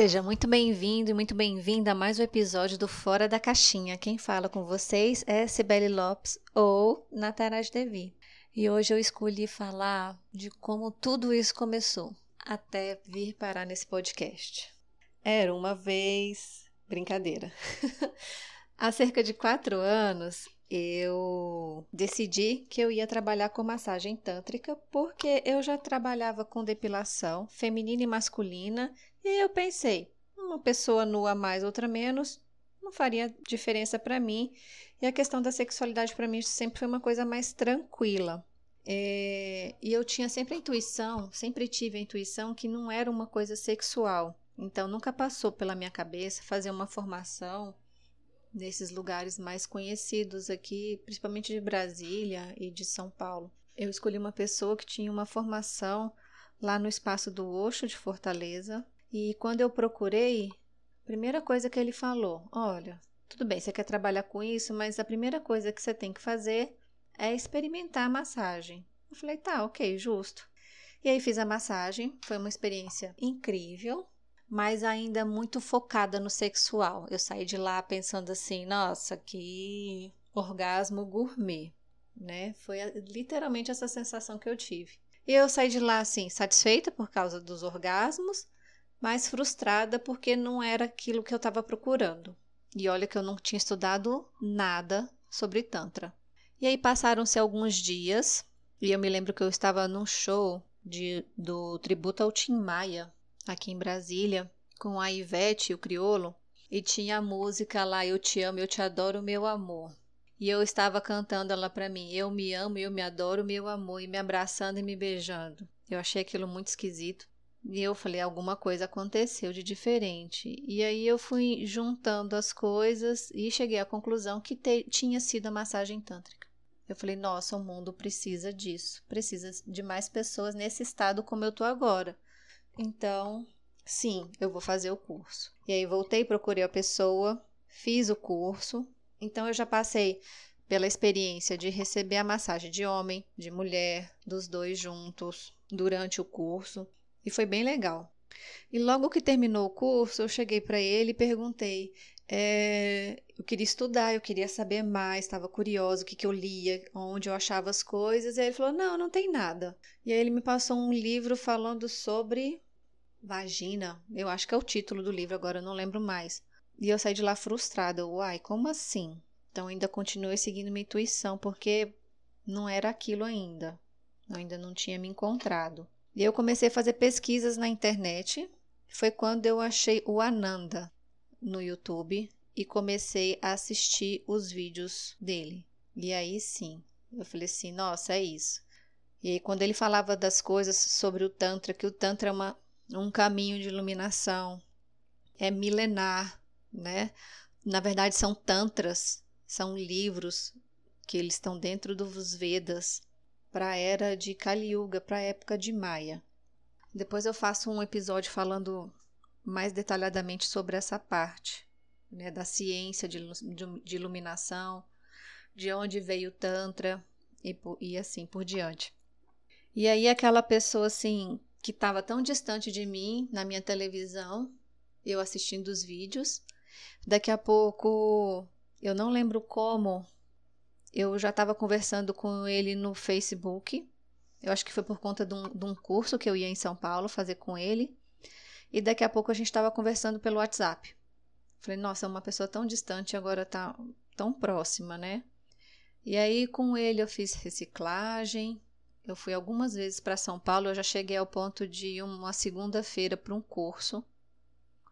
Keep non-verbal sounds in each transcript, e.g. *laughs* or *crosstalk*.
Seja muito bem-vindo e muito bem-vinda a mais um episódio do Fora da Caixinha. Quem fala com vocês é Sibeli Lopes ou Nataraj Devi. E hoje eu escolhi falar de como tudo isso começou até vir parar nesse podcast. Era uma vez. Brincadeira. *laughs* Há cerca de quatro anos, eu decidi que eu ia trabalhar com massagem tântrica porque eu já trabalhava com depilação feminina e masculina e eu pensei, uma pessoa nua mais, outra menos, não faria diferença para mim. E a questão da sexualidade para mim sempre foi uma coisa mais tranquila. É, e eu tinha sempre a intuição, sempre tive a intuição que não era uma coisa sexual. Então nunca passou pela minha cabeça fazer uma formação nesses lugares mais conhecidos aqui, principalmente de Brasília e de São Paulo. Eu escolhi uma pessoa que tinha uma formação lá no espaço do Oxo de Fortaleza, e quando eu procurei, a primeira coisa que ele falou: olha, tudo bem, você quer trabalhar com isso, mas a primeira coisa que você tem que fazer é experimentar a massagem. Eu falei: tá, ok, justo. E aí fiz a massagem, foi uma experiência incrível, mas ainda muito focada no sexual. Eu saí de lá pensando assim, nossa, que orgasmo gourmet, né? Foi literalmente essa sensação que eu tive. E eu saí de lá assim, satisfeita por causa dos orgasmos, mas frustrada porque não era aquilo que eu estava procurando. E olha que eu não tinha estudado nada sobre Tantra. E aí passaram-se alguns dias, e eu me lembro que eu estava num show de, do tributo ao Tim Maia, aqui em Brasília, com a Ivete o Criolo, e tinha a música lá Eu te amo, eu te adoro, meu amor. E eu estava cantando ela para mim, eu me amo, eu me adoro, meu amor, e me abraçando e me beijando. Eu achei aquilo muito esquisito. E eu falei, alguma coisa aconteceu de diferente. E aí eu fui juntando as coisas e cheguei à conclusão que te, tinha sido a massagem tântrica. Eu falei, nossa, o mundo precisa disso, precisa de mais pessoas nesse estado como eu tô agora. Então, sim, eu vou fazer o curso. E aí voltei, procurei a pessoa, fiz o curso. Então eu já passei pela experiência de receber a massagem de homem, de mulher, dos dois juntos durante o curso, e foi bem legal. E logo que terminou o curso, eu cheguei para ele e perguntei: é, eu queria estudar, eu queria saber mais, estava curioso o que, que eu lia, onde eu achava as coisas. E aí ele falou: não, não tem nada. E aí ele me passou um livro falando sobre vagina. Eu acho que é o título do livro, agora eu não lembro mais. E eu saí de lá frustrada. Uai, como assim? Então ainda continuei seguindo minha intuição, porque não era aquilo ainda. Eu ainda não tinha me encontrado. E eu comecei a fazer pesquisas na internet. Foi quando eu achei o Ananda no YouTube e comecei a assistir os vídeos dele. E aí sim, eu falei assim: nossa, é isso. E aí, quando ele falava das coisas sobre o Tantra, que o Tantra é uma, um caminho de iluminação, é milenar, né? Na verdade, são Tantras, são livros que eles estão dentro dos Vedas para a era de Kali Yuga, para a época de Maia. Depois eu faço um episódio falando mais detalhadamente sobre essa parte né, da ciência de, de, iluminação, de onde veio o Tantra e, e assim por diante. E aí aquela pessoa assim que estava tão distante de mim na minha televisão, eu assistindo os vídeos, daqui a pouco eu não lembro como eu já estava conversando com ele no Facebook. Eu acho que foi por conta de um, de um curso que eu ia em São Paulo fazer com ele. E daqui a pouco a gente estava conversando pelo WhatsApp. Falei, nossa, é uma pessoa tão distante agora tá tão próxima, né? E aí com ele eu fiz reciclagem. Eu fui algumas vezes para São Paulo, eu já cheguei ao ponto de ir uma segunda-feira para um curso,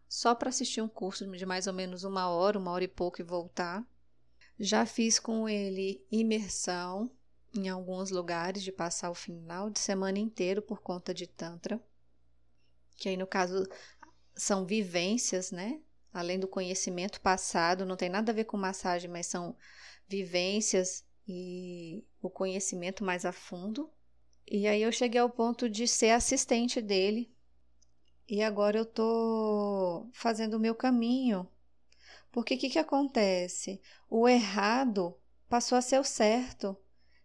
só para assistir um curso de mais ou menos uma hora, uma hora e pouco e voltar. Já fiz com ele imersão em alguns lugares, de passar o final de semana inteiro por conta de Tantra que aí no caso são vivências, né? Além do conhecimento passado, não tem nada a ver com massagem, mas são vivências e o conhecimento mais a fundo. E aí eu cheguei ao ponto de ser assistente dele. E agora eu tô fazendo o meu caminho. Porque o que, que acontece? O errado passou a ser o certo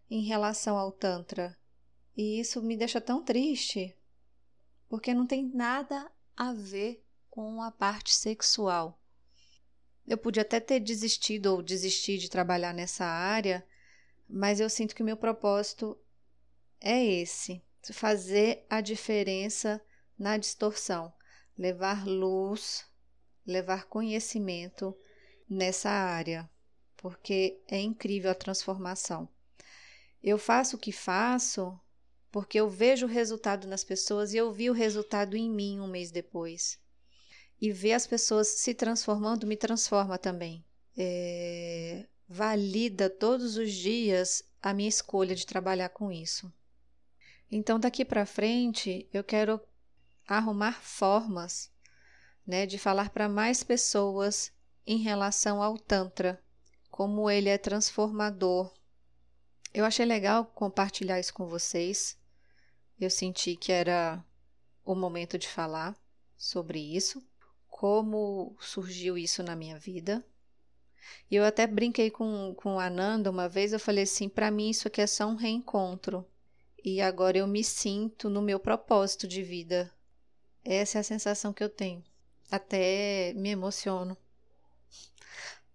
em relação ao Tantra. E isso me deixa tão triste, porque não tem nada a ver com a parte sexual. Eu podia até ter desistido ou desistir de trabalhar nessa área, mas eu sinto que o meu propósito é esse: fazer a diferença na distorção, levar luz, levar conhecimento nessa área, porque é incrível a transformação. Eu faço o que faço porque eu vejo o resultado nas pessoas e eu vi o resultado em mim um mês depois. E ver as pessoas se transformando me transforma também. É, valida todos os dias a minha escolha de trabalhar com isso. Então, daqui para frente, eu quero arrumar formas né, de falar para mais pessoas em relação ao Tantra, como ele é transformador. Eu achei legal compartilhar isso com vocês. Eu senti que era o momento de falar sobre isso, como surgiu isso na minha vida. E eu até brinquei com, com a Ananda uma vez, eu falei assim, para mim isso aqui é só um reencontro. E agora eu me sinto no meu propósito de vida. Essa é a sensação que eu tenho. Até me emociono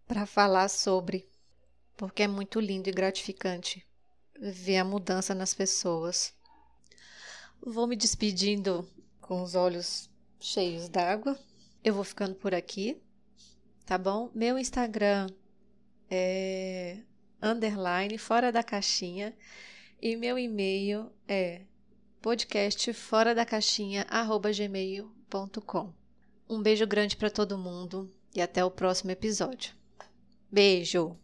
para falar sobre, porque é muito lindo e gratificante ver a mudança nas pessoas. Vou me despedindo com os olhos cheios d'água. Eu vou ficando por aqui, tá bom? Meu Instagram é underline fora da caixinha e meu e-mail é podcastfora da caixinha gmail.com. Um beijo grande para todo mundo e até o próximo episódio. Beijo!